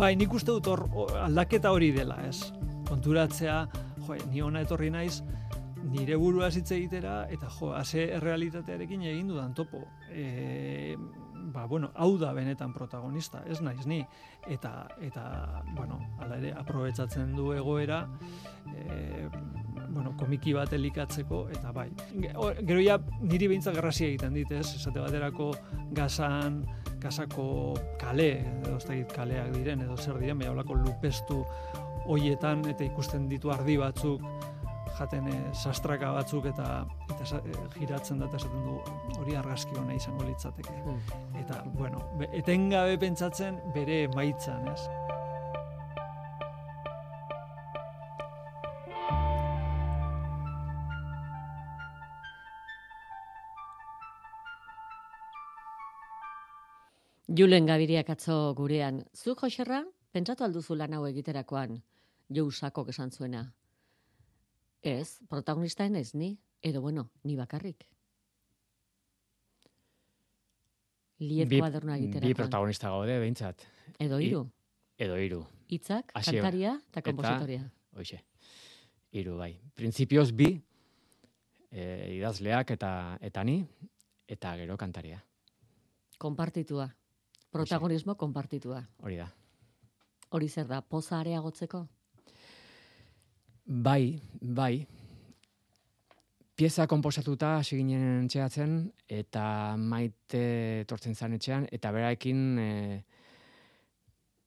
Bai, nik uste dut hor aldaketa hori dela, ez? Konturatzea, jo, ni ona etorri naiz, nire burua hitz egitera, eta jo, ase errealitatearekin egin dudan topo. E, ba, bueno, hau da benetan protagonista, ez naiz ni. Eta, eta bueno, ala ere, aprobetsatzen du egoera, e, bueno, komiki bat elikatzeko, eta bai. Gero ja, niri behintzak garrasia egiten dit, ez? Esate baterako gazan, gazako kale, edo kaleak diren, edo zer diren, baina lupestu hoietan, eta ikusten ditu ardi batzuk, jaten e, sastraka batzuk eta eta e, giratzen da esaten du hori argazki ona izango litzateke. Hmm. Eta bueno, etengabe pentsatzen bere emaitzan, ez? Julen Gabiriak atzo gurean. Zu, Joserra, pentsatu alduzu lan hau egiterakoan, jousako esan zuena. Ez, protagonista ez ni, edo bueno, ni bakarrik. Liet kuadernoa egiterakoan. Bi protagonista gaude, behintzat. Edo hiru. Edo hiru. Itzak, kantaria eta kompositoria. Hoxe, hiru bai. Printzipioz bi, e, idazleak eta eta ni, eta gero kantaria. Konpartitua. Protagonismo konpartitua. Hori da. Hori zer da, poza areagotzeko? Bai, bai. Pieza komposatuta hasi ginen txeatzen, eta maite tortzen zan etxean, eta beraekin e,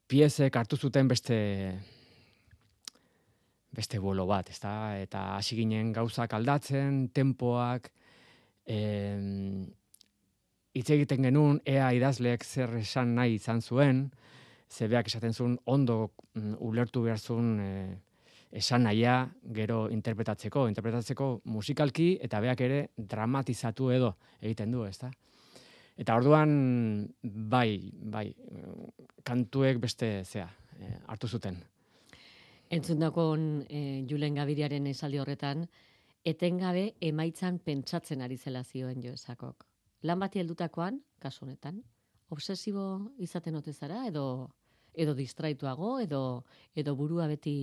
piezek hartu zuten beste beste bolo bat, ezta? Eta hasi ginen gauzak aldatzen, tempoak, e, hitz egiten genuen ea idazleek zer esan nahi izan zuen, zebeak esaten zuen ondo mm, ulertu behar zuen e, esan nahia gero interpretatzeko, interpretatzeko musikalki eta beak ere dramatizatu edo egiten du, ezta? Eta orduan bai, bai, kantuek beste zea, e, hartu zuten. Entzundakon e, Julen Gabiriaren esaldi horretan, etengabe emaitzan pentsatzen ari zela zioen jo esakok lan bati heldutakoan, kasu honetan, obsesibo izaten ote zara edo edo distraituago edo edo burua beti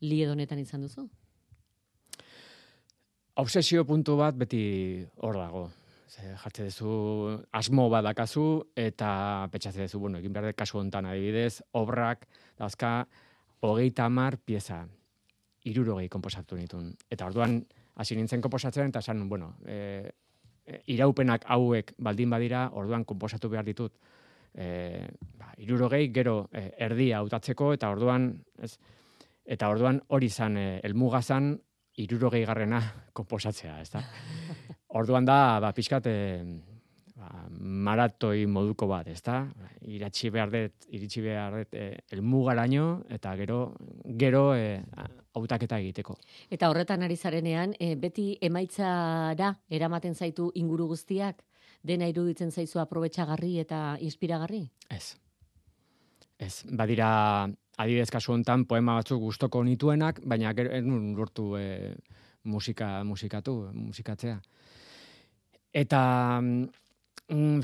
liedonetan izan duzu? Obsesio puntu bat beti hor dago. Ze jartze duzu asmo badakazu eta petxatze duzu, bueno, egin behar kasu hontan adibidez, obrak dauzka hogeita hamar pieza irurogei komposatu nitun. Eta orduan, hasi nintzen komposatzen, eta esan, bueno, e, iraupenak hauek baldin badira, orduan konposatu behar ditut, e, ba, irurogei, gero e, erdia hautatzeko, eta orduan, ez, eta orduan hori zan, e, elmugazan, irurogei garrena konposatzea, ez da? Orduan da, ba, pixkat, e, ba, maratoi moduko bat, ez da? Iratxi behar dut, iritsi behar dut, e, elmugaraino, eta gero, gero, e, hautaketa egiteko. Eta horretan ari zarenean, e, beti emaitzara eramaten zaitu inguru guztiak, dena iruditzen zaizu aprobetxagarri eta inspiragarri? Ez. Ez, badira adibidez kasu hontan poema batzuk gustoko nituenak, baina gero nun lortu e, musika musikatu, musikatzea. Eta mm,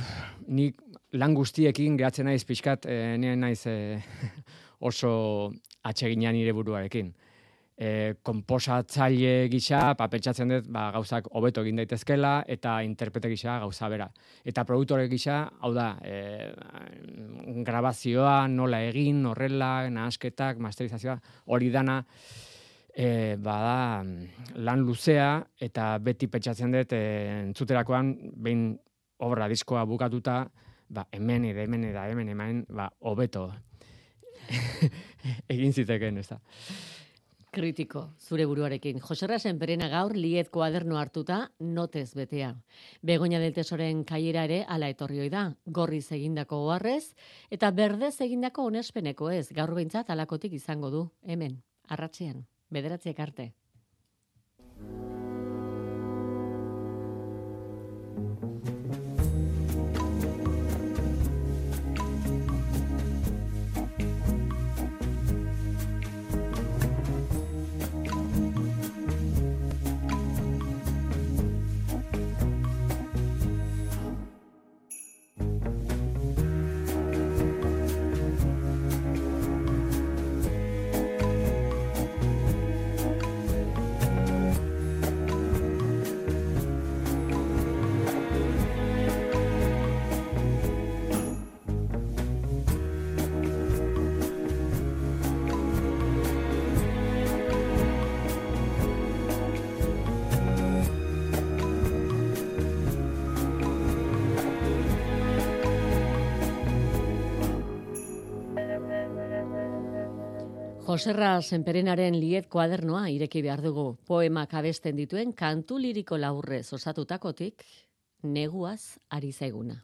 nik lan guztiekin gehatzen naiz pixkat, e, nien naiz e, oso atseginan nire buruarekin e, komposatzaile gisa, pa, pentsatzen dut, ba, gauzak hobeto egin daitezkela, eta interprete gisa gauza bera. Eta produktore gisa, hau da, e, grabazioa, nola egin, horrela, nahasketak, masterizazioa, hori dana, e, bada, lan luzea, eta beti pentsatzen dut, e, entzuterakoan, behin obra diskoa bukatuta, ba, hemen, edo hemen, edo hemen, hemen, ba, hobeto. egin ziteken, ez da Kritiko, zure buruarekin. Joserra Senperena gaur liet kuaderno hartuta notez betea. Begoña del tesoren kaiera ere ala etorrioi da. Gorriz egindako oharrez eta berdez egindako onespeneko ez. Gaur behintzat alakotik izango du. Hemen, arratxean, bederatziek arte. Joserra Senperenaren liet kuadernoa ireki behar dugu. Poemak abesten dituen kantu liriko laurrez osatutakotik, neguaz ari zaiguna.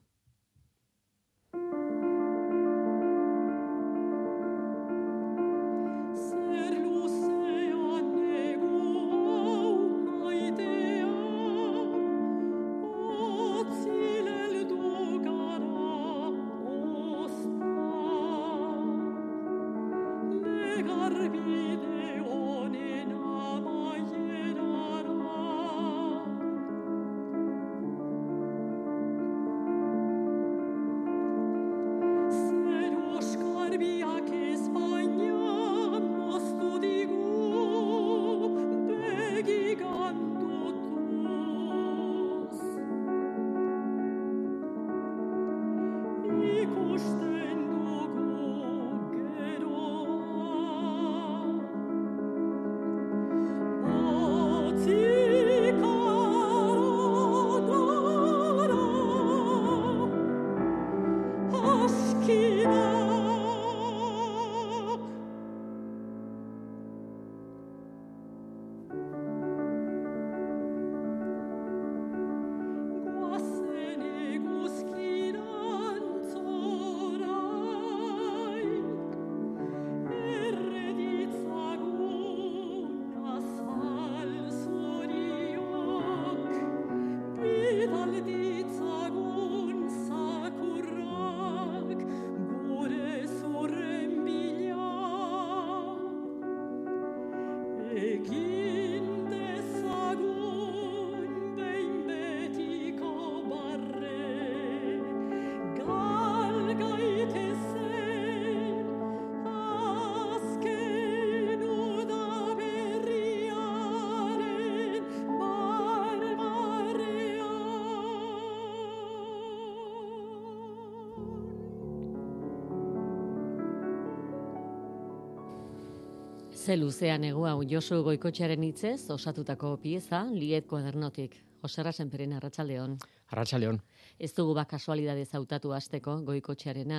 Ze luzean egu hau Josu Goikotxearen hitzez osatutako pieza Liet kuadernotik. Joserra Senperen Arratsaldeon. Arratsaldeon. Ez dugu ba kasualidade zautatu hasteko Goikotxearena,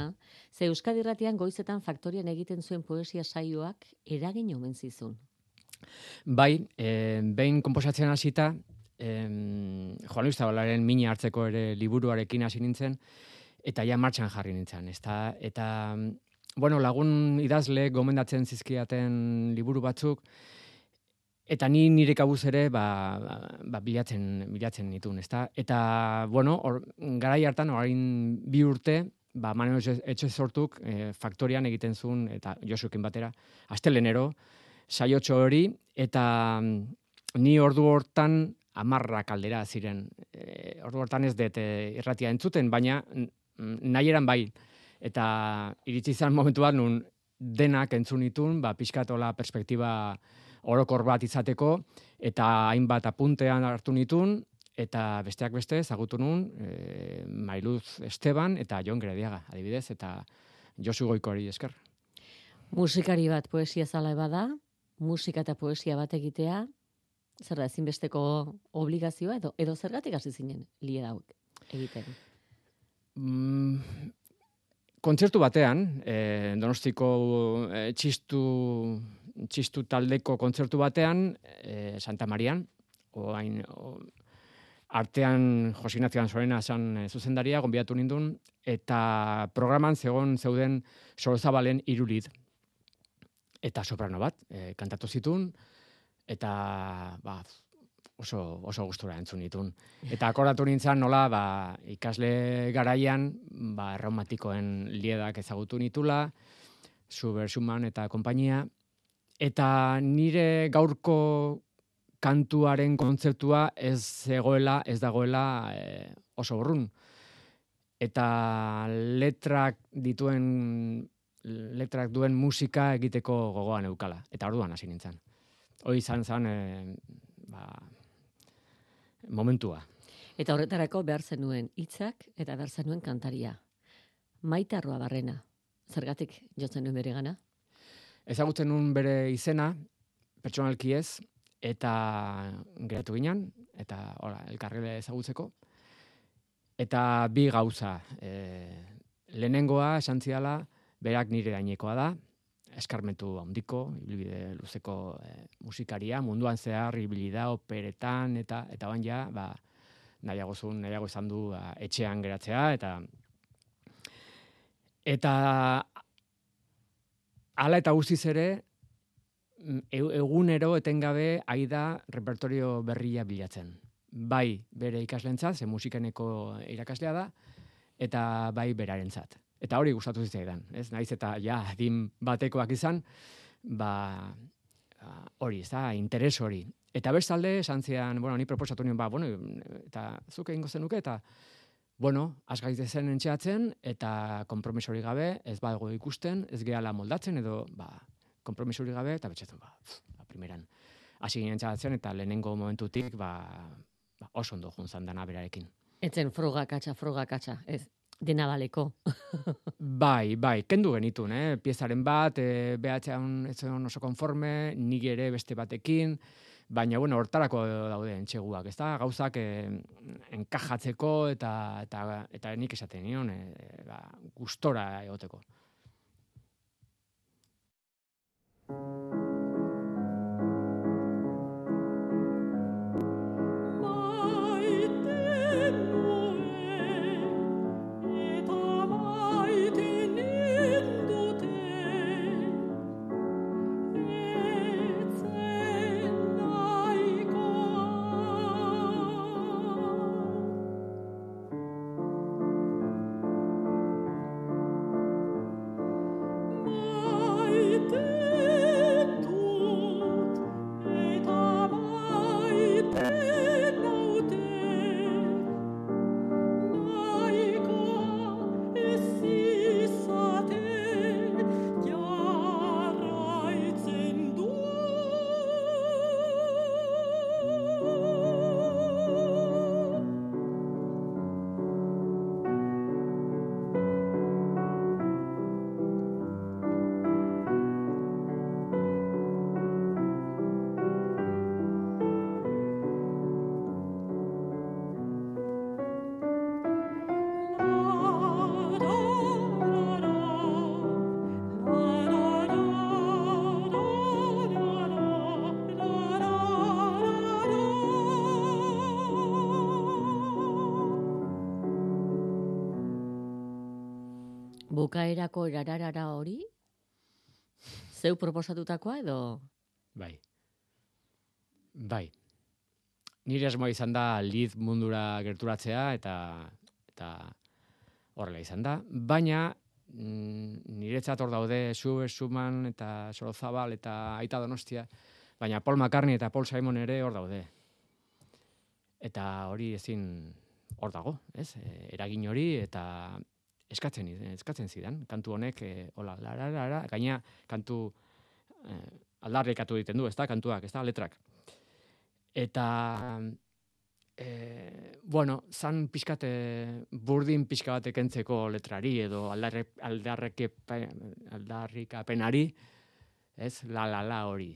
ze Euskadi Irratian goizetan faktorian egiten zuen poesia saioak eragin omen zizun. Bai, eh, behin komposatzen hasita, eh, Juan Luis Zabalaren mina hartzeko ere liburuarekin hasi nintzen, eta ja martxan jarri nintzen. Eta, eta bueno, lagun idazle gomendatzen zizkiaten liburu batzuk, eta ni nire kabuz ere ba, ba, bilatzen, bilatzen nituen, ezta? Eta, bueno, or, garai hartan, orain bi urte, ba, Manuel etxe sortuk e, faktorian egiten zuen, eta Josuekin batera, astelenero, saiotxo hori, eta mm, ni ordu hortan amarra kaldera ziren. E, ordu hortan ez dut e, irratia entzuten, baina nahi eran bai, eta iritsi izan momentu bat nun denak entzunitun, ba, pixkatola perspektiba orokor bat izateko, eta hainbat apuntean hartu nitun, eta besteak beste, zagutu nun, e, Mailuz Esteban eta Jon Grediaga, adibidez, eta Josu Goiko hori esker. Musikari bat poesia zala bada, musika eta poesia bat egitea, zer da, ezinbesteko obligazioa, edo, edo zergatik hasi zinen, lie egiten? Mm, kontzertu batean, e, Donostiko e, txistu, txistu taldeko kontzertu batean, e, Santa Marian, oain, o, artean Josinazioan Zorena esan zuzendaria, gonbiatu nindun, eta programan zegoen zeuden sorozabalen irulid. Eta soprano bat, e, kantatu zitun, eta ba, oso, oso gustura entzun ditun. Eta akordatu nintzen nola, ba, ikasle garaian, ba, reumatikoen liedak ezagutu nitula, Zuber Schumann eta konpainia, eta nire gaurko kantuaren kontzeptua ez egoela, ez dagoela e, oso urrun. Eta letrak dituen letrak duen musika egiteko gogoan eukala. Eta orduan hasi nintzen. Hoi izan zen, e, ba, momentua. Eta horretarako behar zenuen hitzak eta behar zenuen kantaria. Maite arroa barrena, zergatik jotzen nuen bere gana? Ezagutzen nuen bere izena, pertsonalki ez, eta geratu ginen, eta ora, elkarrile ezagutzeko. Eta bi gauza, e, lehenengoa esan ziala, berak nire gainekoa da, eskarmentu handiko, ibilbide luzeko e, musikaria, munduan zehar ibili da operetan eta eta bain ja, ba nahiago zuen, nahiago izan du ba, etxean geratzea eta eta hala eta guztiz ere mm, egunero etengabe aida repertorio berria bilatzen. Bai bere ikaslentzat, ze musikeneko irakaslea da, eta bai berarentzat. Eta hori gustatu zitzaidan, ez? Naiz eta ja, din batekoak izan, ba, ba hori, ez da, interes hori. Eta bestalde, esan zian, bueno, ni proposatu nion, ba, bueno, eta zuk egingo zenuke, eta, bueno, asgaiz zen entxeatzen, eta kompromisori gabe, ez badago ikusten, ez gehala moldatzen, edo, ba, kompromisori gabe, eta betxetu, ba, ba, primeran. Hasi ginen entxeatzen, eta lehenengo momentutik, ba, ba oso ondo juntzan dana berarekin. Etzen froga katxa, froga katxa, ez, dena baleko. bai, bai, kendu genitun, eh? piezaren bat, e, behatzean ez oso konforme, nik ere beste batekin, baina, bueno, hortarako daude entxeguak, ez da, gauzak e, enkajatzeko eta, eta, eta nik esaten nion, e, ba, gustora egoteko. Bukaerako erararara hori? Zeu proposatutakoa edo? Bai. Bai. Nire asmoa izan da liz mundura gerturatzea eta eta horrela izan da. Baina mm, niretzat hor daude Sue Suman eta Sorozabal eta Aita Donostia, baina Paul McCartney eta Paul Simon ere hor daude. Eta hori ezin hor dago, ez? E, eragin hori eta eskatzen eskatzen zidan. Kantu honek e, hola la la la gaina kantu eh, aldarrekatu egiten du ezta? Kantuak ezta? Letrak. Eta eh, bueno san pizkate burdin pizka bat ekentzeko letrari edo aldarre aldarreke aldarrikapenari ez? La la la hori.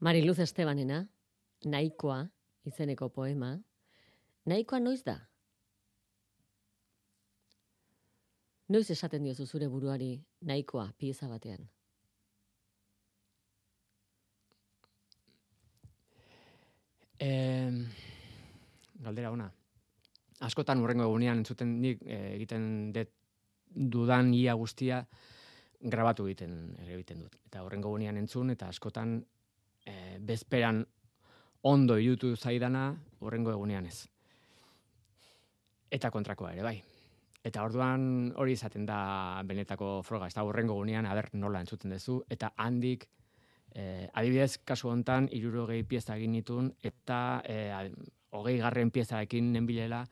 Mariluz Estebanena nahikoa izeneko poema. Nahikoa noiz da Noiz esaten diozu zure buruari nahikoa pieza batean? Eh, galdera ona. Askotan urrengo egunean entzuten nik eh, egiten dut dudan ia guztia grabatu egiten egiten dut. Eta urrengo egunean entzun eta askotan eh, bezperan ondo irutu zaidana urrengo egunean ez. Eta kontrakoa ere bai. Eta orduan hori izaten da benetako froga, ez da horrengo gunean, aber nola entzuten duzu, eta handik, eh, adibidez, kasu hontan, irurogei pieza egin nitun, eta eh, hogei garren pieza ekin nenbilela,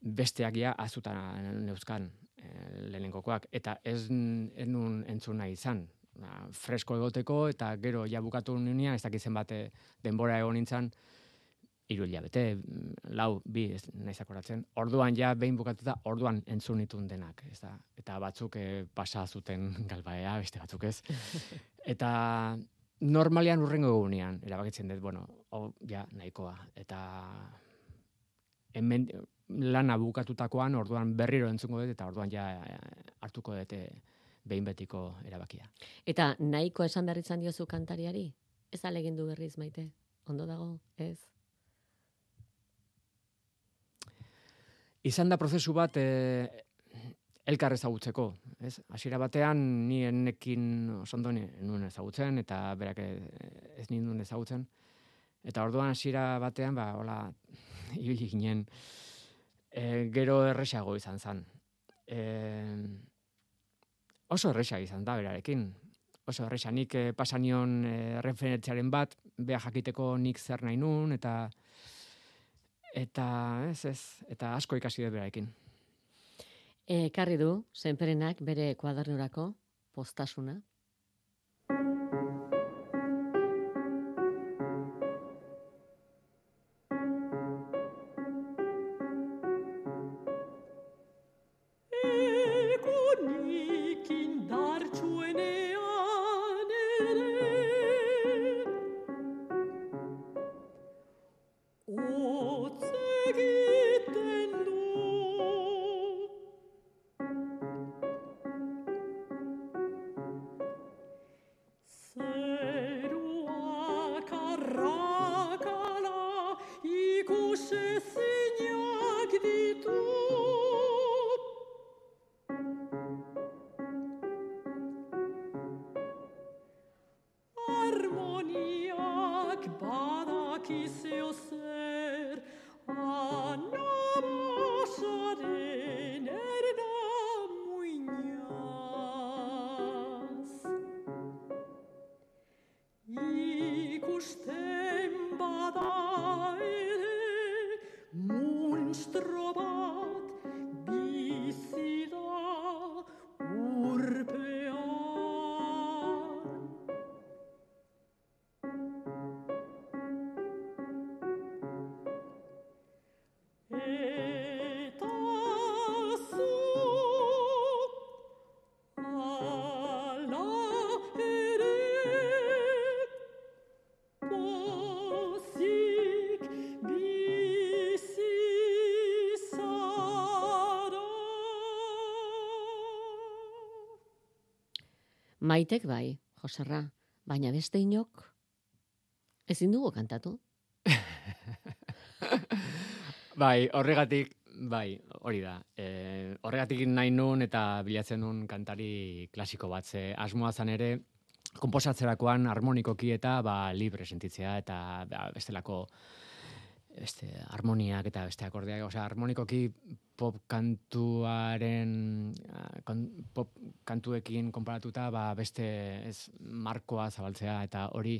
besteak ja azutan neuzkan eh, lehenengokoak, eta ez enun entzuna izan, ba, fresko egoteko, eta gero ja bukatu ninean, ez dakizen bate denbora egon nintzen, iru hilabete, lau, bi, ez nahiz akoratzen, orduan ja behin bukatuta, orduan entzun itun denak, ez da? Eta batzuk eh, pasa zuten galbaea, beste batzuk ez. Eta normalian urrengo egunean, erabakitzen dut, bueno, oh, ja, nahikoa. Eta hemen lana bukatutakoan, orduan berriro entzungo dut, eta orduan ja eh, hartuko dut behin betiko erabakia. Eta nahiko esan behar izan diozu kantariari? Ez alegin du berriz maite? Ondo dago, ez? Izan da prozesu bat e, elkar ezagutzeko, ez? Hasiera batean ni enekin osondo nuen ezagutzen eta berak ez ninduen ezagutzen. Eta orduan hasiera batean ba hola ibili ginen e, gero erresago izan zen. E, oso erresa izan da berarekin. Oso erresa nik e, pasanion e, bat, beha jakiteko nik zer nahi nun, eta eta ez ez, eta asko ikasi dut berarekin. E, karri du, zenperenak bere kuadernurako postasuna, Maitek bai, Joserra, baina beste inok ezin dugu kantatu. bai, horregatik, bai, hori da. E, horregatik nahi nun eta bilatzen nun kantari klasiko bat. Ze asmoa zan ere, komposatzerakoan harmonikoki eta ba, libre sentitzea eta ba, bestelako beste harmoniak eta beste akordeak, osea harmonikoki pop kantuaren pop kantuekin konparatuta ba beste ez markoa zabaltzea eta hori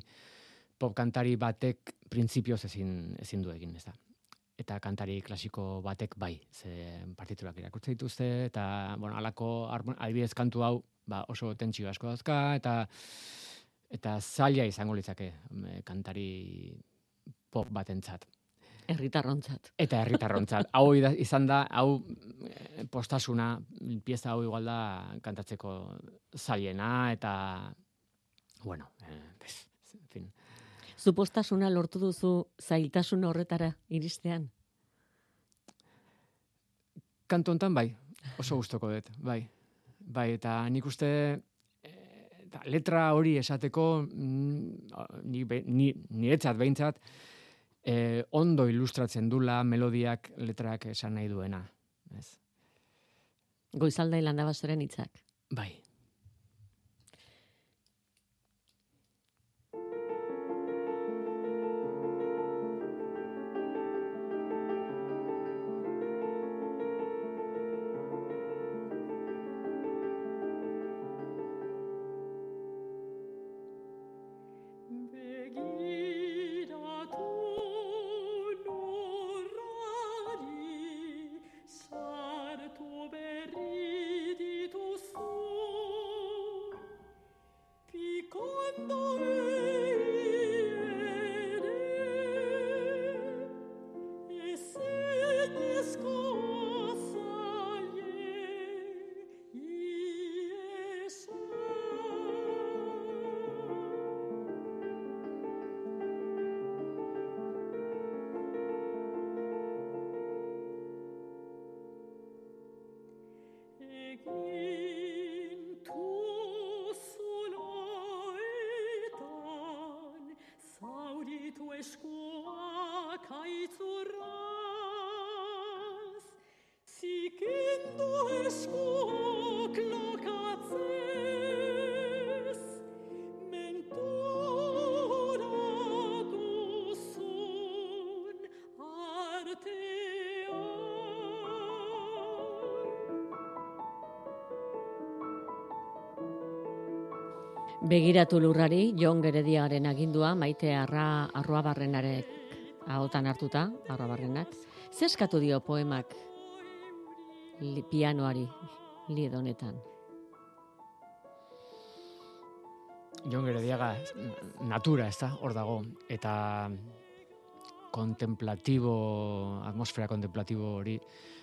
pop kantari batek printzipioz ezin ezin du egin, ezta. Eta kantari klasiko batek bai, ze partiturak irakurtzen dituzte eta bueno, halako adibidez kantu hau ba oso tentsio asko dauzka eta eta zaila izango litzake kantari pop batentzat. Herritarrontzat. Eta herritarrontzat. hau izan da, hau eh, postasuna, pieza hau igual da kantatzeko zailena eta bueno, eh, en fin. Zu postasuna lortu duzu zailtasun horretara iristean? Kanto hontan bai, oso gustoko dut, bai. Bai, eta nik uste eh, letra hori esateko mm, ni, ni, niretzat behintzat, eh, ondo ilustratzen dula melodiak letrak esan nahi duena. Ez. Goizalda ilanda basoren hitzak. Bai. Begiratu lurrari, Jon Gerediaren agindua, maite arra, arroa barrenarek ahotan hartuta, arroa barrenak. Zeskatu dio poemak li, pianoari li honetan. Jon Gerediaga natura, ez da, hor dago. Eta kontemplatibo, atmosfera kontemplatibo hori.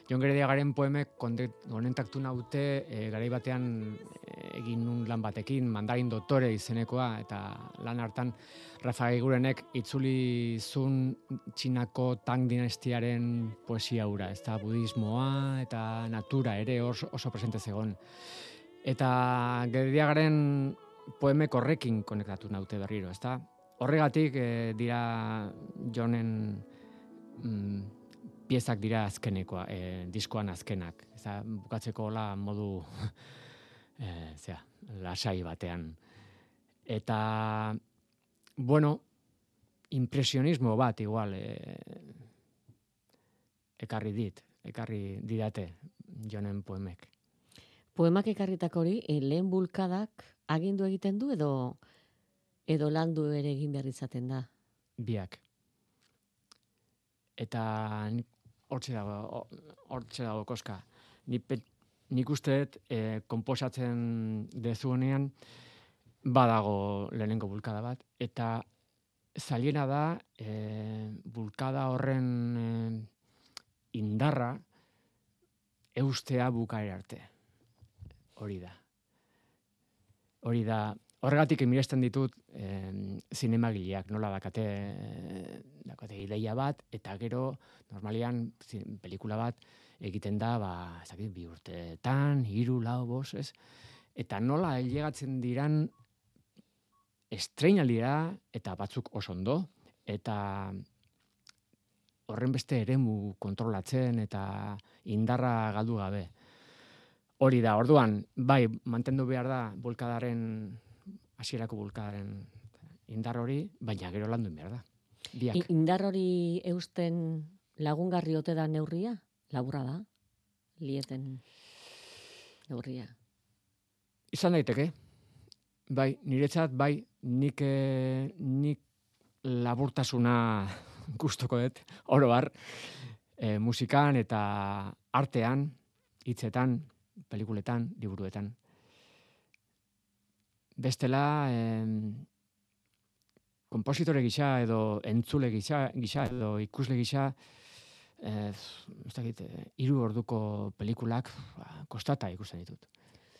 Jon Gerediagaren poemek konentaktu naute e, garai batean eh, egin nun lan batekin, mandarin doktore izenekoa, eta lan hartan Rafa Gigurenek itzuli zun txinako tang dinastiaren poesia hura, ez da budismoa eta natura ere oso, oso presente zegon. Eta Gerediagaren poemek horrekin konektatu naute berriro, ez da? Horregatik e, dira Jonen mm, piezak dira azkenekoa, e, diskoan azkenak. Eza, bukatzeko hola modu e, zera, lasai batean. Eta, bueno, impresionismo bat igual e, ekarri dit, ekarri didate jonen poemek. Poemak ekarritako hori, lehen bulkadak agindu egiten du edo edo landu ere egin behar izaten da? Biak. Eta hortxe dago, hortxe dago koska. Ni nik uste dut e, komposatzen dezu honean badago lehenengo bulkada bat eta zailena da e, bulkada horren e, indarra eustea bukaera arte. Hori da. Hori da, Horregatik emiresten ditut eh, zinemagileak, nola dakate, dakate ideia bat, eta gero, normalian, zin, pelikula bat, egiten da, ba, ez dakit, bi urteetan, hiru lau, bos, ez? Eta nola heliegatzen diran estreinaldira eta batzuk oso ondo, eta horren beste eremu kontrolatzen eta indarra galdu gabe. Hori da, orduan, bai, mantendu behar da, bulkadaren hasierako bulkadaren indar hori, baina gero landu behar da. Biak. Indar hori eusten lagungarri ote da neurria? Laburra da? Lieten neurria? Izan daiteke. Bai, niretzat, bai, nik, eh, nik laburtasuna gustoko dut, oro bar, e, musikan eta artean, hitzetan, pelikuletan, liburuetan bestela eh, kompositore gisa edo entzule gisa, gisa edo ikusle gisa eh, ez dakit, eh, iru orduko pelikulak ba, kostata ikusten ditut.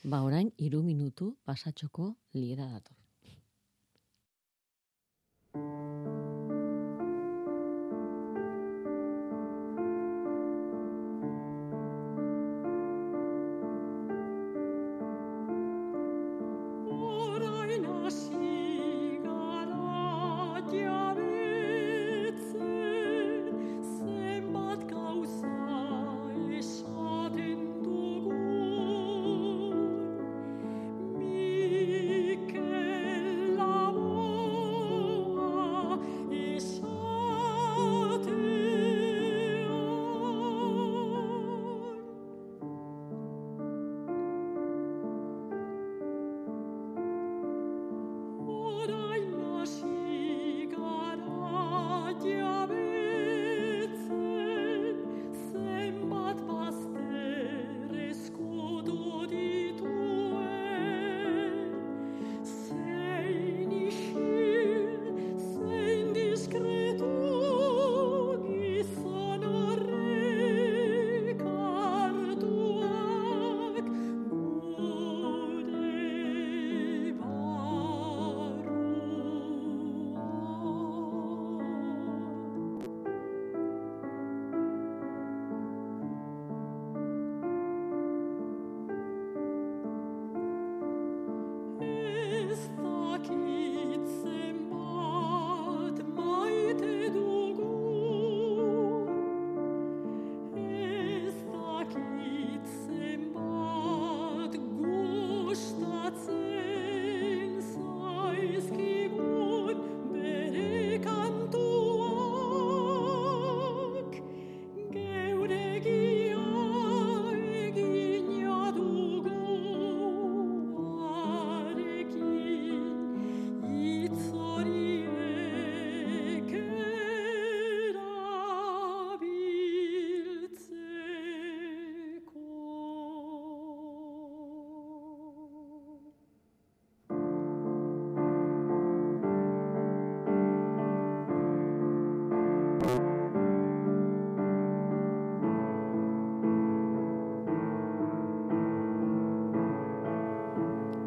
Ba orain, iru minutu pasatxoko liera dator.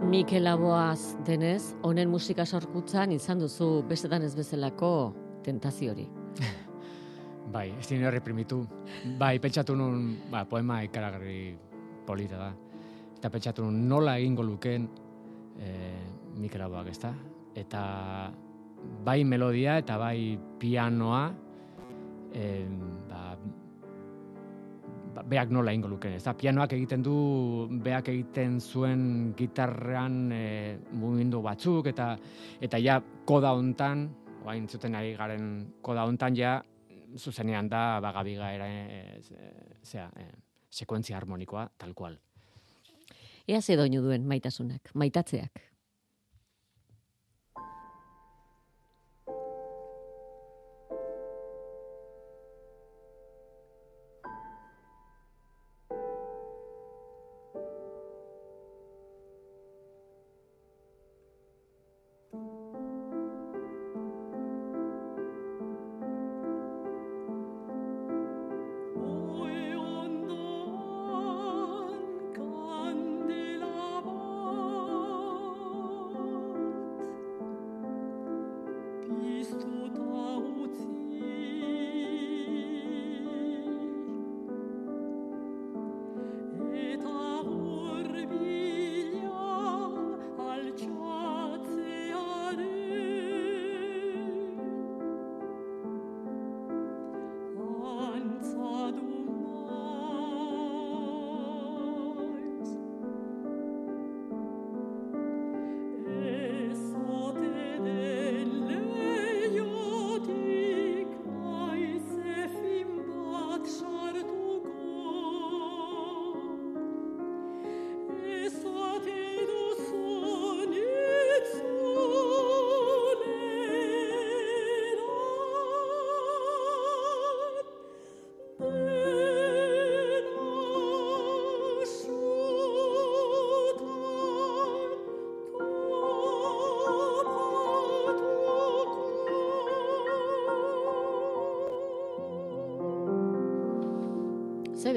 Mikel Aboaz denez, honen musika sorkutzan izan duzu bestetan ez bezalako tentazio hori. Bai, ez dine reprimitu. Bai, pentsatu nun, ba, poema ikaragarri polita da. Eta pentsatu nun nola egingo lukeen e, Mikel Aboak, ez da? Eta bai melodia eta bai pianoa e, ba, beak nola ingo luken. Ez da, pianoak egiten du, beak egiten zuen gitarrean e, mugindu batzuk, eta eta ja koda hontan, oain zuten ari garen koda hontan ja, zuzenean da, bagabiga era, e, zera, e, sekuentzia harmonikoa, tal cual. Ea ze doinu duen maitasunak, maitatzeak.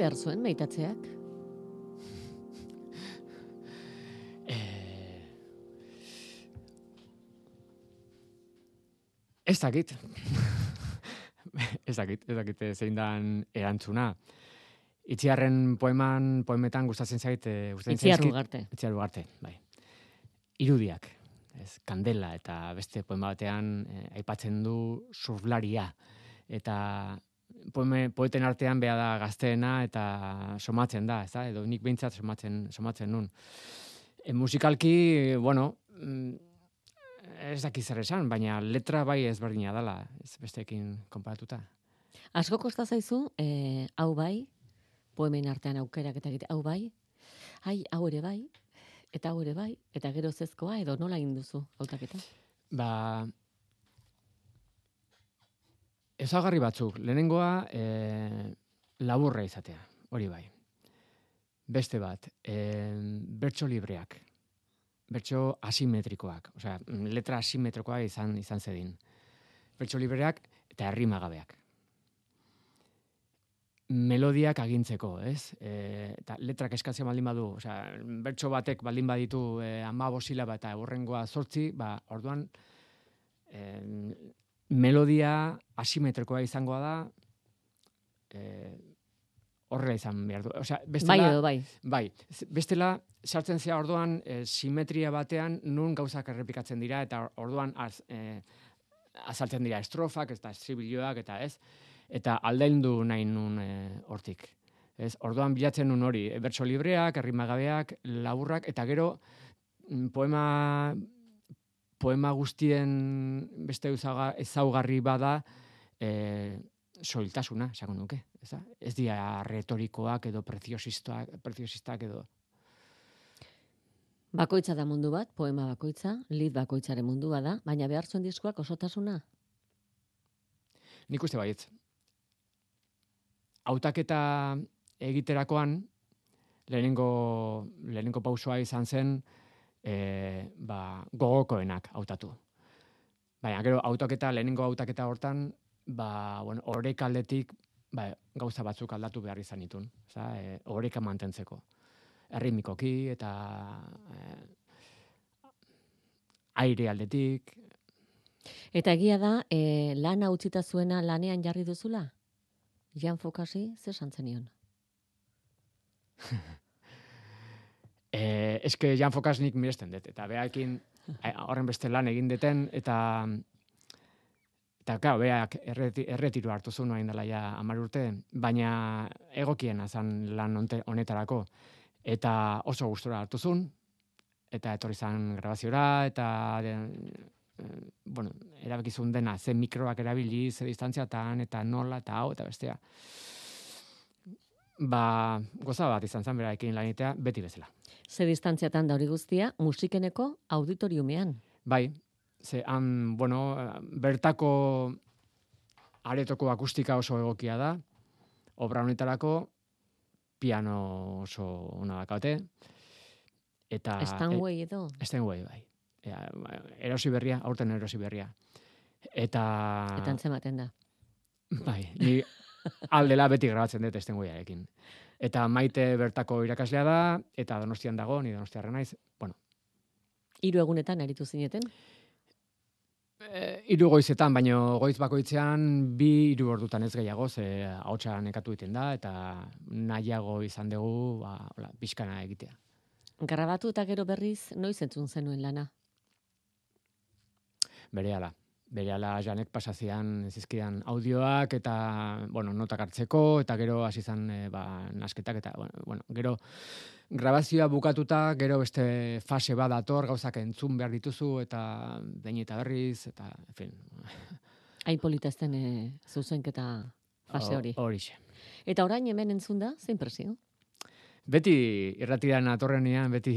Behar zuen meitatzeak? Eh, Ez dakit. ez dakit, ez dakit eh, zein dan erantzuna. Itziarren poeman, poemetan gustatzen zait, eh, gustatzen Itziar ugarte. Itziar ugarte, bai. Irudiak, ez, kandela eta beste poema batean eh, aipatzen du surflaria. Eta poeme, poeten artean beha da gazteena eta somatzen da, ez da? Edo nik behintzat somatzen, somatzen nun. E, musikalki, bueno, mm, ez daki zer esan, baina letra bai ezberdina dela, ez besteekin konparatuta. Asko kosta zaizu, eh, hau bai, poemen artean aukerak eta egite, hau bai, ai, hau ere bai, eta hau ere bai, eta gero zezkoa edo nola egin duzu hautaketa? Ba, ezagarri batzuk, lehenengoa e, laburra izatea, hori bai. Beste bat, e, bertso libreak, bertso asimetrikoak, osea, mm, letra asimetrikoa izan izan zedin. Bertso libreak eta herrimagabeak. Melodiak agintzeko, ez? E, eta letrak eskatzea baldin badu, osea, bertso batek baldin baditu e, ama silaba eta urrengoa zortzi, ba, orduan, e, melodia asimetrikoa izangoa da, e, horrela izan behar du. Osea, bestela, Bai edo bai. Bai, bestela sartzen zea orduan e, simetria batean nun gauzak errepikatzen dira eta or- orduan az, e, azaltzen dira estrofak eta estribilloak eta ez eta aldaindu nahi nun e, hortik. Ez, orduan bilatzen nun hori, bertso libreak, errimagabeak, laburrak eta gero mm, poema poema guztien beste ezaugarri bada e, soiltasuna, esango nuke. Ez, ez dira retorikoak edo preziosistak, edo Bakoitza da mundu bat, poema bakoitza, lit bakoitzaren mundua da, baina behar zuen diskoak osotasuna. Nik uste baietz. Hautaketa egiterakoan, lehenengo, lehenengo pausoa izan zen, e, ba, gogokoenak hautatu. Baina, gero, hautaketa, lehenengo hautaketa hortan, ba, bueno, oreka aldetik, ba, gauza batzuk aldatu behar izan ditun. Oza, e, oreka mantentzeko. Errimikoki eta e, aire aldetik. Eta egia da, e, lana utzita zuena lanean jarri duzula? Jan Fokasi, ze santzen nion? E, eske Jan Fokasnik miresten dut, eta behakin horren beste lan egin deten, eta eta claro, beak erreti, hartu zuen orain dela ja 10 urte, baina egokiena zan lan honetarako eta oso gustora hartu zuen eta etorri zan grabaziora eta de, eh, bueno, erabakizun dena, ze mikroak erabili, ze distantziatan, eta nola, eta hau, eta bestea. Ba, goza bat izan zen beraekin lanitea, beti bezala. Ze distantziatan da hori guztia, musikeneko auditoriumean. Bai, ze han, bueno, bertako aretoko akustika oso egokia da, obra honetarako piano oso ona dakaute, eta... Stanway edo. Stanway, bai. Ea, erosi berria, aurten erosi berria. Eta... Eta antzematen da. Bai, ni aldela beti grabatzen dut Stanwayarekin. Eta maite bertako irakaslea da, eta donostian dago, ni donostiarra naiz. Bueno, Hiru egunetan aritu zineten. E, iru goizetan, baino goiz bakoitzean bi hiru ordutan ez gehiago, ze ahotsa nekatu egiten da, eta nahiago izan dugu, ba, hola, pixkana egitea. Grabatu eta gero berriz, noiz entzun zenuen lana. Berehala. Berehala janek pasazian zizkidan audioak eta, bueno, notak hartzeko, eta gero hasi izan e, ba, nasketak, eta, bueno, bueno, gero grabazioa bukatuta, gero beste fase bat dator, gauzak entzun behar dituzu, eta behin eta berriz, eta, en fin, Hain politazten e, zuzenketa fase hori. Horixe. Eta orain hemen entzun da, zein presio? Beti irratiran atorrenean, beti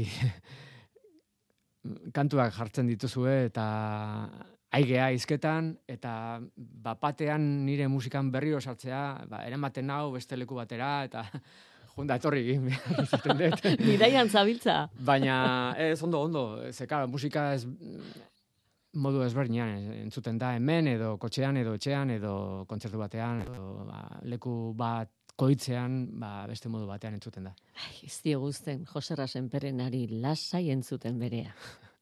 kantuak jartzen dituzue eta aigea izketan eta bapatean nire musikan berriro sartzea, ba, eramaten hau beste leku batera eta junda etorri egin behar izaten dut. Bidaian zabiltza. Baina ez ondo, ondo, zeka musika ez modu ezberdinean entzuten da hemen edo kotxean edo etxean edo kontzertu batean edo ba, leku bat koitzean ba, beste modu batean entzuten da. Ai, ez dio guzten, Jose Rasenperenari lasai entzuten berea.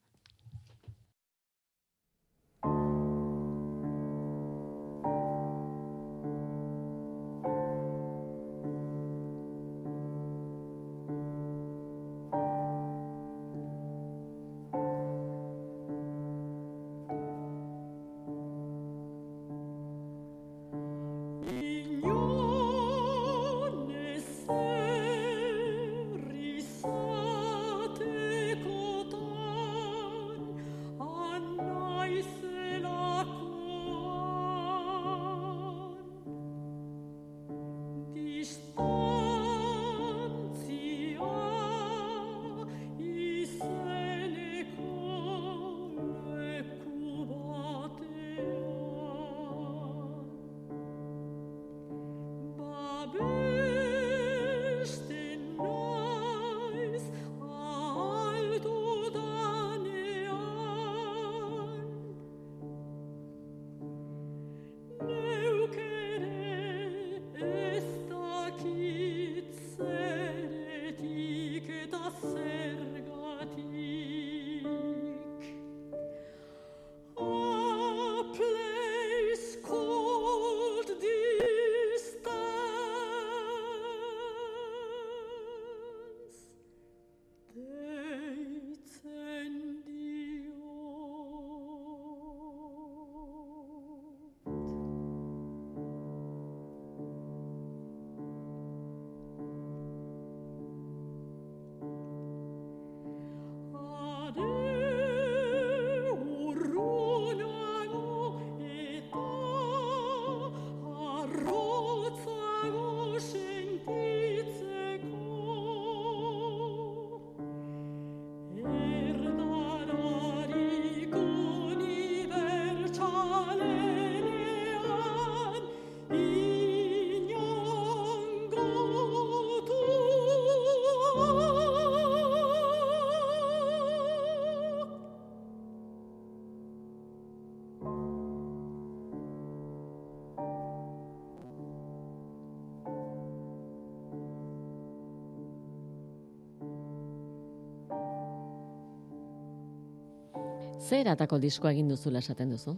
Zer atako diskoa egin duzula esaten duzu?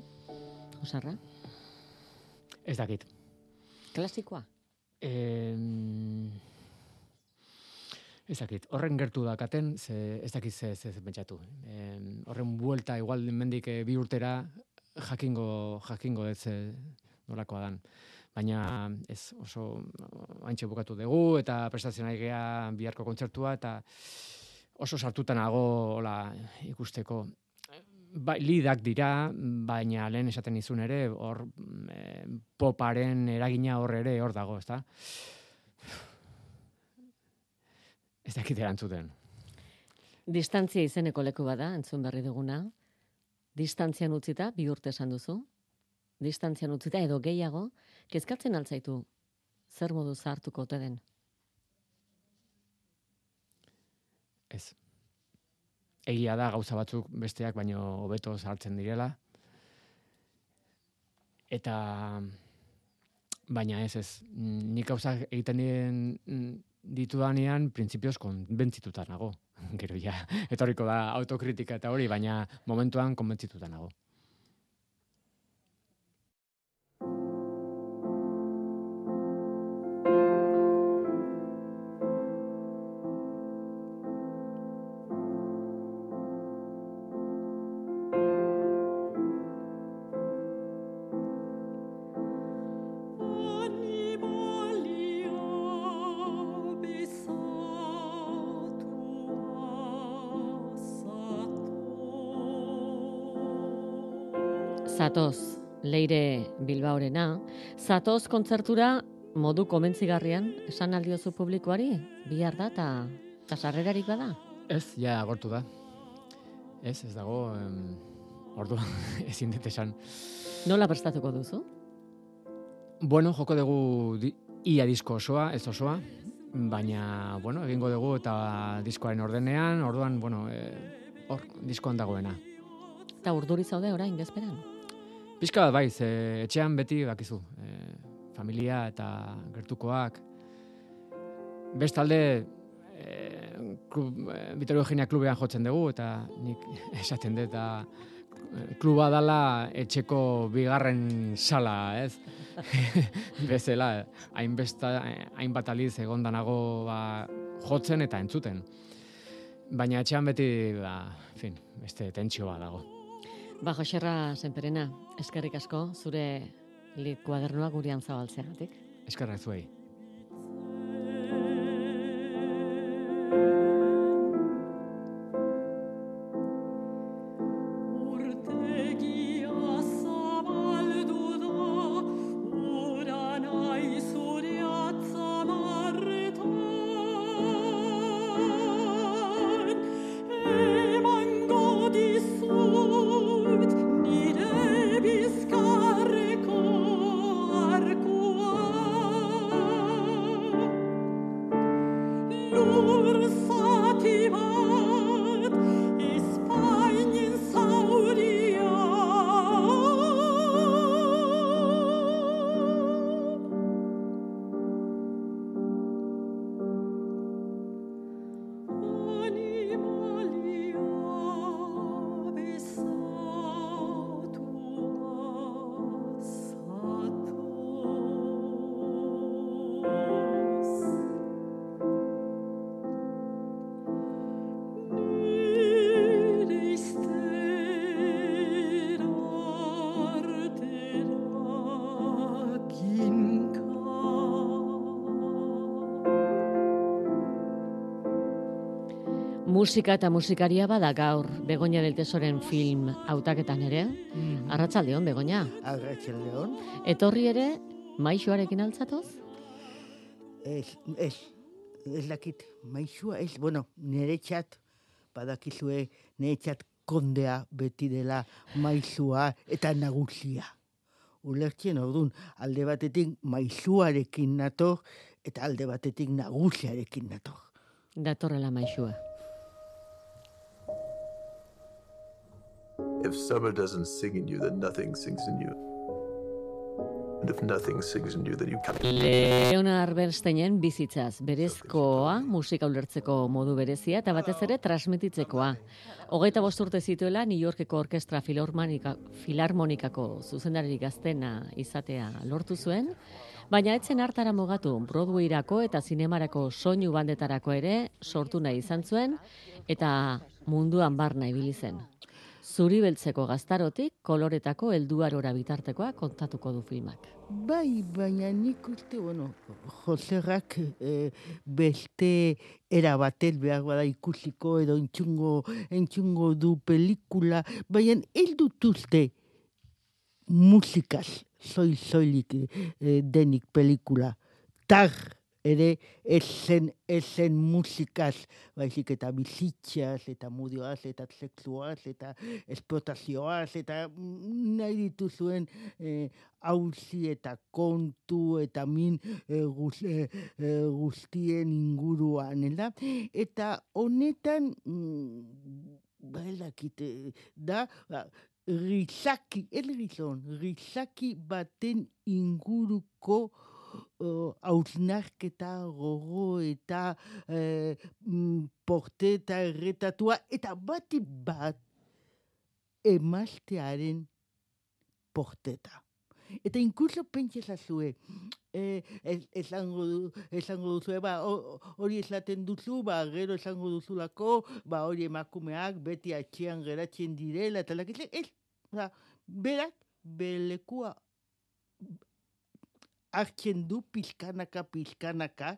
Osarra? Ez dakit. Klasikoa? Em, ez dakit, horren gertu dakaten, ze, ez dakit ze, ze, ze pentsatu. Em, horren buelta, igual mendik eh, bi urtera, jakingo, jakingo ez eh, nolakoa dan. Baina ez oso haintxe bukatu dugu, eta prestazioa egea biharko kontzertua, eta oso sartutan nago hola ikusteko. Ba, lidak dira, baina lehen esaten izun ere, hor e, poparen eragina hor ere hor dago, ezta? Ez dakit erantzuten. Distantzia izeneko leku bada, entzun berri duguna. Distantzian utzita, bi urte esan duzu. Distantzian utzita edo gehiago, kezkatzen altzaitu. Zer modu zartuko ote den? Ez. Egia da gauza batzuk besteak baino hobeto sartzen direla. Eta baina ez ez, nik gauza egiten dien ditudanean printzipioz konbentzituta nago. Gero ja, etorriko da autokritika eta hori, baina momentuan konbentzituta nago. Zatoz, leire Bilbaorena, zatoz kontzertura modu komentzigarrian esan aldiozu publikoari, bihar da eta sarrerarik bada? Ez, ja, agortu da. Ez, ez dago, em, ordu, ezin dut esan. Nola prestatuko duzu? Bueno, joko dugu di, ia disko osoa, ez osoa, baina, bueno, egingo dugu eta diskoaren ordenean, orduan, bueno, e, hor, diskoan dagoena. Eta urduri zaude orain gezperan? Pizka bat bai, ze etxean beti bakizu, e, familia eta gertukoak. Bestalde, e, klub, e, Vitorio Eugenia klubean jotzen dugu, eta nik esaten dut, eta kluba dala etxeko bigarren sala, ez? Bezela, hainbesta, hainbat aliz egondanago ba, jotzen eta entzuten. Baina etxean beti, ba, fin, beste tentsioa dago. Ba, Joserra Senperena, eskerrik asko, zure lit kuadernua gurean zabaltzeagatik. Eskerrak zuei. Musika eta musikaria bada gaur Begoña del Tesoren film hautaketan ere. Arratsaldeon Begoña. Arratxaldeon. Etorri ere maixoarekin altzatoz? Ez, ez, ez dakit, maixua, ez, bueno, nire txat, badakizue, nire txat kondea beti dela maixua eta nagusia. Ulertzen orduan, alde batetik maixuarekin nator, eta alde batetik nagusiarekin nator. Datorrela maixua. If summer doesn't sing in you, then nothing sings in you. if nothing signals you that you can't. Leonard Bernsteinen bizitzaz, berezkoa, musika ulertzeko modu berezia eta batez ere transmititzekoa. Hogeita bost urte zituela New Yorkeko Orkestra Filharmonika, Filarmonikako zuzendaririk gaztena izatea lortu zuen, baina etzen hartara mogatu Broadwayrako eta zinemarako soinu bandetarako ere sortu nahi izan zuen eta munduan barna ibili zen. Zuri beltzeko gaztarotik koloretako helduarora bitartekoa kontatuko du filmak. Bai, baina nik uste, bueno, Joserrak eh, beste era batet behar bada ikusiko edo entzungo, entzungo du pelikula, baina ez dut uste musikaz soil-soilik eh, denik pelikula. Tar ere esen, esen musikaz, baizik eta bizitzaz, eta mudioaz, eta sexuaz, eta esplotazioaz, eta nahi dituzuen eh, hauzi eta kontu eta min eh, guz, eh, guztien inguruan, eda? Eta honetan, mm, ba, ez dakit, eh, da, ba, rizaki, ez gizon, rizaki baten inguruko hausnarketa gogo eta eh, mm, porteta erretatua eta bati bat emaztearen porteta. Eta inkluso pentsa ezazue, eh, esango, du, esango duzu, ba, ho- hori esaten duzu, ba, gero esango duzulako, ba, hori emakumeak beti atxean geratzen direla, eta lakitze, ez, oza, berak, belekua hartzen du pizkanaka, pizkanaka,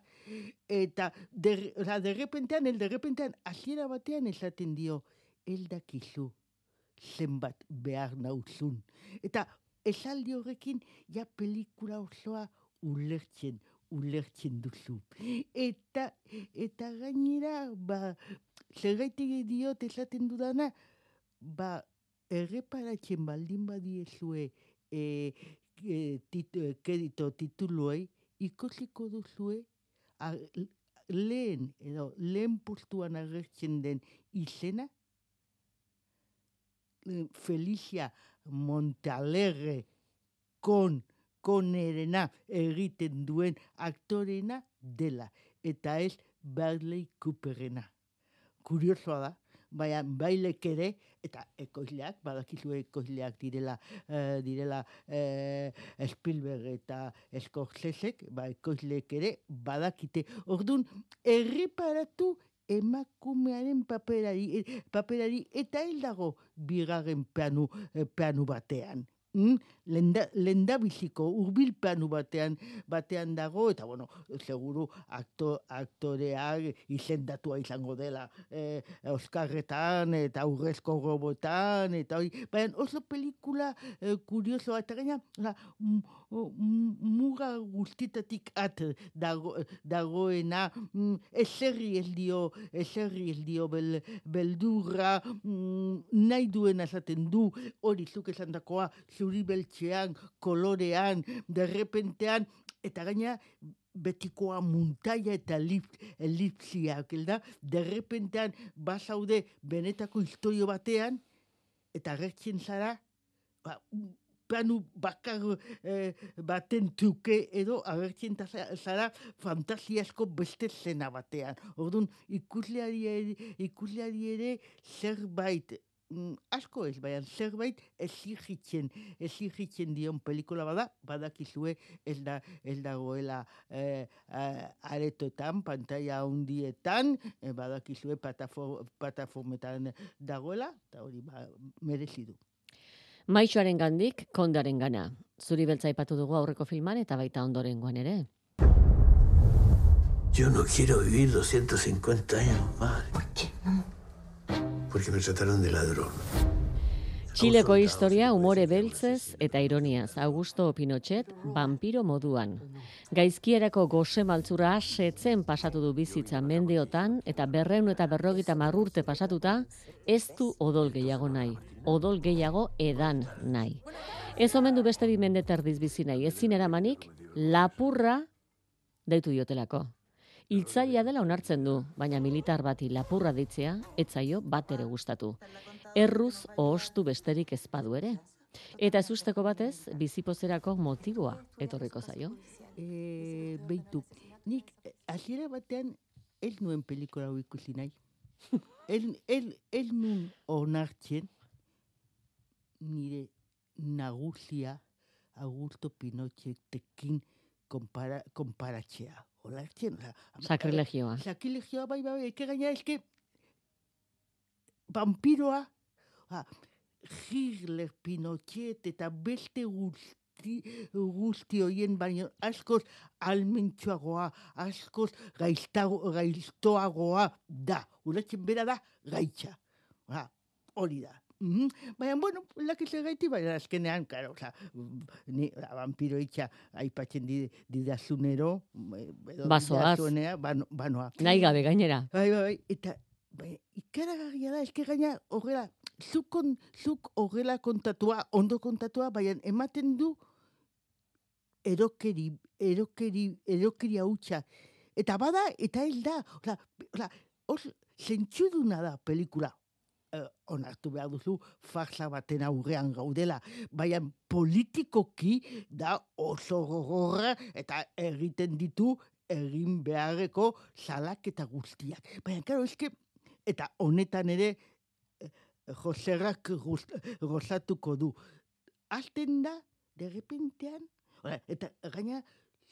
eta der, oza, derrepentean, el derrepentean, hasiera batean esaten dio, el dakizu, zenbat behar nauzun. Eta esaldi horrekin, ja pelikula osoa ulertzen, ulertzen duzu. Eta, eta gainera, ba, zergaitik diot esaten dudana, ba, erreparatzen baldin badiezue e, e, tit, e, kredito tituluei, ikusiko duzue a, lehen, edo lehen postuan agertzen den izena, eh, Felicia Montalegre kon konerena egiten duen aktorena dela eta ez Bradley Cooperena. Kuriosoa da, baina bailek ere eta ekoizleak, badakizue ekoizleak direla eh, direla eh, Spielberg eta Scorsesek, ba ekoizleek ere badakite. Ordun erreparatu emakumearen paperari, eh, paperari eta hil dago bigarren planu, eh, planu batean. Mm? Lenda, lendabiziko urbil planu batean batean dago eta bueno, seguru akto, aktoreak izendatua izango dela eh, Oskarretan eta aurrezko robotan eta hori, baina oso pelikula eh, kuriosoa eta gaina muga guztitatik at dago, dagoena mm, eserri ez dio eserri ez dio bel, beldurra mm, nahi duena esaten du hori zuk esandakoa zuri beltzean, kolorean, derrepentean, eta gaina betikoa muntaia eta elip, elipsiak, da? Derrepentean bazaude benetako historio batean, eta agertzen zara, ba, planu bakar eh, baten truke edo agertzen zara fantasiasko beste zena batean. Orduan, ikusleari ere, ikusleari ere zerbait asko ez, baina zerbait exigitzen, exigitzen dion pelikula bada, badakizue ez da ez dagoela eh, eh, aretotan, pantalla hundietan, eh, badakizue platafor, plataformetan dagoela, eta hori ba, merezi du. Maixoaren gandik, kondaren gana. Zuri beltza aipatu dugu aurreko filman eta baita ondorengoan ere. Yo no quiero vivir 250 años más. ¿Por qué no? Porque me trataron de ladrón. Txileko historia umore beltzez eta ironiaz. Augusto Pinochet, vampiro moduan. Gaizkierako gose maltzura asetzen pasatu du bizitza mendeotan eta berreun eta berrogita marrurte pasatuta ez du odol gehiago nahi. Odol gehiago edan nahi. Ez omen du beste bi mende terdiz bizi nahi. Ezin eramanik lapurra deitu diotelako. Hiltzailea dela onartzen du, baina militar bati lapurra deitzea ez zaio bat ere gustatu. Erruz ohostu besterik ezpadu ere. Eta ez usteko batez, bizipozerako motiboa etorriko zaio. E, beitu, nik eh, hasiera batean ez nuen pelikula hau ikusi nahi. el, el, el nun onartzen nire nagusia Augusto Pinochtetekin konpara, konparatzea. Onartzen, oza, Sakrilegioa. Sakilegioa bai bai, eke gaina eske vampiroa, ha, Hitler, Pinochet eta beste guzti, guzti hoien baino askoz almentsuagoa, askoz gaiztoagoa da. Uratzen bera da gaitxa. Ha, hori da. Mm Baina, bueno, lakize gaiti, baina azkenean, karo, oza, ni vampiro itxa aipatzen di, didazunero, edo Bazoaz. didazunea, bano, banoa. Nahi gabe gainera. Bai, bai, bai, eta bai, ikaragarria da, eske gaina, horrela, zuk, kon, zuk horrela kontatua, ondo kontatua, baina ematen du erokeri, erokeri, erokeri hautsa. Eta bada, eta ez da, ola, os, zentsuduna da pelikula. Eh, onartu behar duzu, farsa baten aurrean gaudela, baina politikoki da oso gogorra eta egiten ditu egin beharreko salaketa guztiak. Baina, karo, eske, eta honetan ere, eh, Joserrak gozatuko du. Azten da, derrepentean, ora, eta gaina,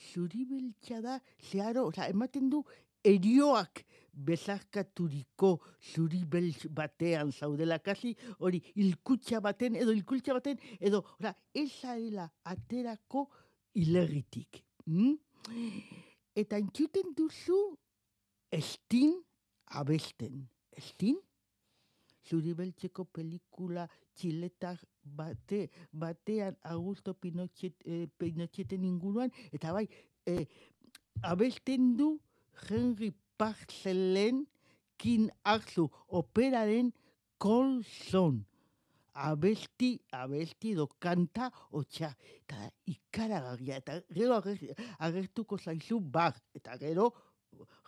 zuri beltza da, zeharo, oza, ematen du, erioak bezarkaturiko zuri beltz batean zaudela, kasi hori hilkutxa baten, edo hilkutxa baten, edo, ora, ez zarela aterako hilerritik. Mm? Eta entzuten duzu, estin abesten. Estin? Zuri beltzeko pelikula txiletar bate, batean Augusto Pinochet, eh, Pinocheten inguruan, eta bai, eh, abesten du Henry Parcellen kin hartzu operaren kolzon. Abesti, abesti do kanta otxa. Eta ikaragarria, eta gero ager- agertuko zaizu bar, eta gero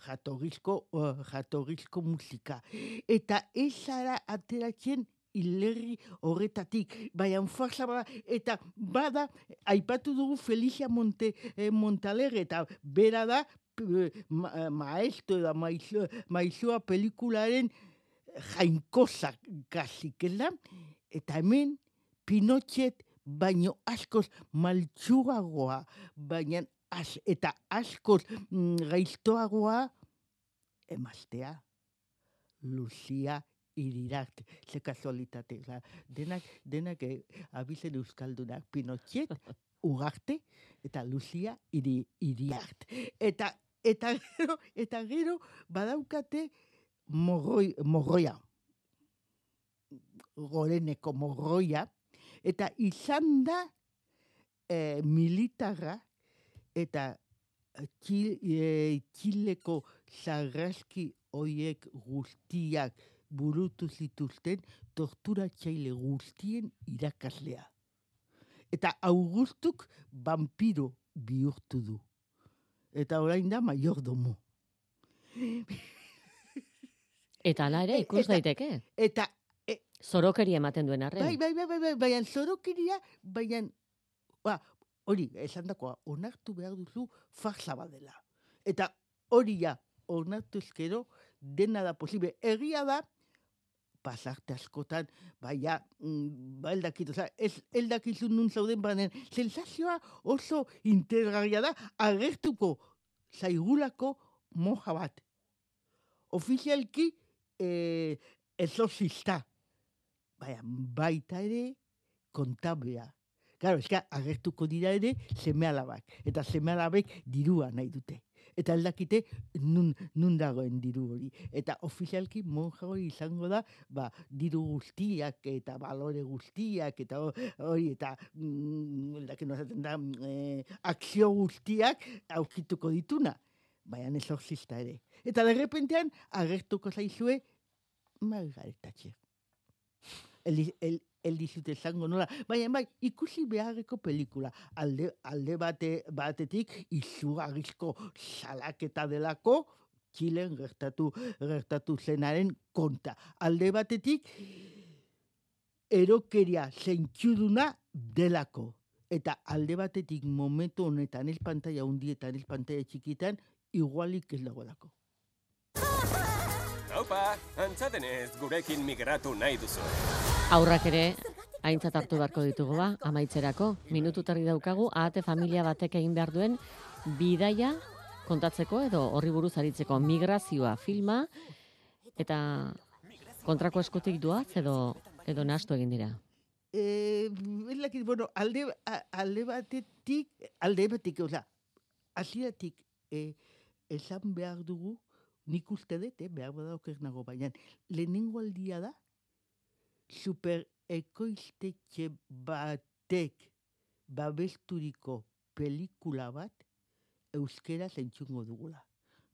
jatorrizko, uh, jatorrizko musika. Eta ez zara ateratzen hilerri horretatik, baina farsa bada, eta bada, aipatu dugu Felicia Monte, eh, Montalegre, eta bera da, ma, maestro da maizua, maizua pelikularen jainkosa kasik, ez da? Eta hemen, Pinochet baino askoz maltsuagoa, baina az, eta askoz mm, gaiztoagoa emaztea. Lucia Iriarte, ze kasualitate. Oza, denak, denak eh, abizen euskaldunak. Pinochet, Ugarte, eta Lucia Iri, Iriarte. Eta, eta gero, eta gero badaukate morroi, morroia. Goreneko morroia. Eta izan da eh, militarra eta Txil, e, Txileko sarraski hoiek guztiak burutu zituzten torturatzaile guztien irakaslea. Eta Augustuk vampiro bihurtu du. Eta orain da mayordomo. Eta ala ere, E- ikus eta- daiteke. Eta Zorokeri ematen duen arren. bai, bai, bai, bai, bai, baina zorokiria, baina, ba, hori, esan dakoa, onartu behar duzu farsa badela. Eta hori ja, onartu ezkero, dena da posible. Egia da, pasarte askotan, baina, mm, ba, eldakit, oza, ez eldakizu nun zauden, baina, sensazioa oso interesgarria da, agertuko zaigulako moja bat. Ofizialki, eh, exorcista. Baina, baita ere, kontablea. Claro, eska, agertuko dira ere, seme alabak. Eta seme alabek dirua nahi dute. Eta aldakite, nun, nun dagoen diru hori. Eta ofizialki monja hori izango da, ba, diru guztiak eta balore guztiak eta ho- hori, eta mm, aldake no esaten da, eh, akzio guztiak aurkituko dituna. Baina exorcista ere. Eta derrepentean, agertuko zaizue, margaretatxe. El, el dizute esango nola. Baina bai, ikusi beharreko pelikula. Alde, alde bate, batetik izugarrizko salaketa delako, Txilen gertatu, gertatu zenaren konta. Alde batetik, erokeria zentzuduna delako. Eta alde batetik momentu honetan ez pantalla hundietan, ez pantalla txikitan, igualik ez dagoelako. Haupa, antzadenez gurekin migratu nahi duzu. Aurrak ere, aintzat hartu beharko ditugu ba, amaitzerako. Minutu terdi daukagu, ahate familia batek egin behar duen bidaia kontatzeko edo horri buruz aritzeko migrazioa filma eta kontrako eskutik duaz edo edo nastu egin dira. Eh, ez dakit, bueno, alde, alde batetik, alde batetik, oza, hasieratik eh, esan behar dugu, nik uste dut, eh, behar badauk ez nago, baina lehenengo aldia da, super ekoiztetxe batek babesturiko pelikula bat euskera entzungo dugula.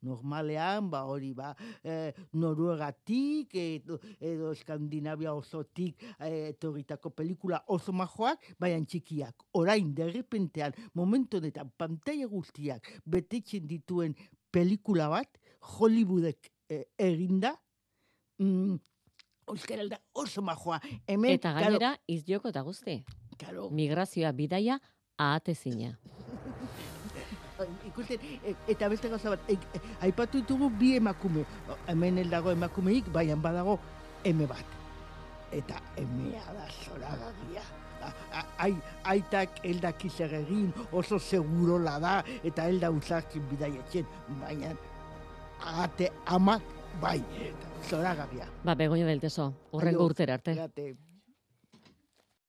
Normalean, ba hori, ba, eh, Noruegatik, edo, edo Eskandinavia osotik eh, etorritako pelikula oso majoak, baina txikiak. Orain, derrepentean, momentu honetan, pantalla guztiak betetzen dituen pelikula bat, Hollywoodek eh, eginda, mm, euskara oso majoa. Hemen, Eta gainera, izjoko eta guzti. Karo, Migrazioa bidaia ahatezina. ikusten, e- eta beste gauza bat, aipatu ditugu bi emakume. Hemen el dago emakumeik, baina badago eme bat. Eta emea da zoragarria. A- a- Ai, aitak eldaki zer egin, oso segurola da, eta elda uzarkin bidaietzen, baina ate amak, bai, zoragarria. Ba, begoño belteso, urrengo Aio, urtera arte.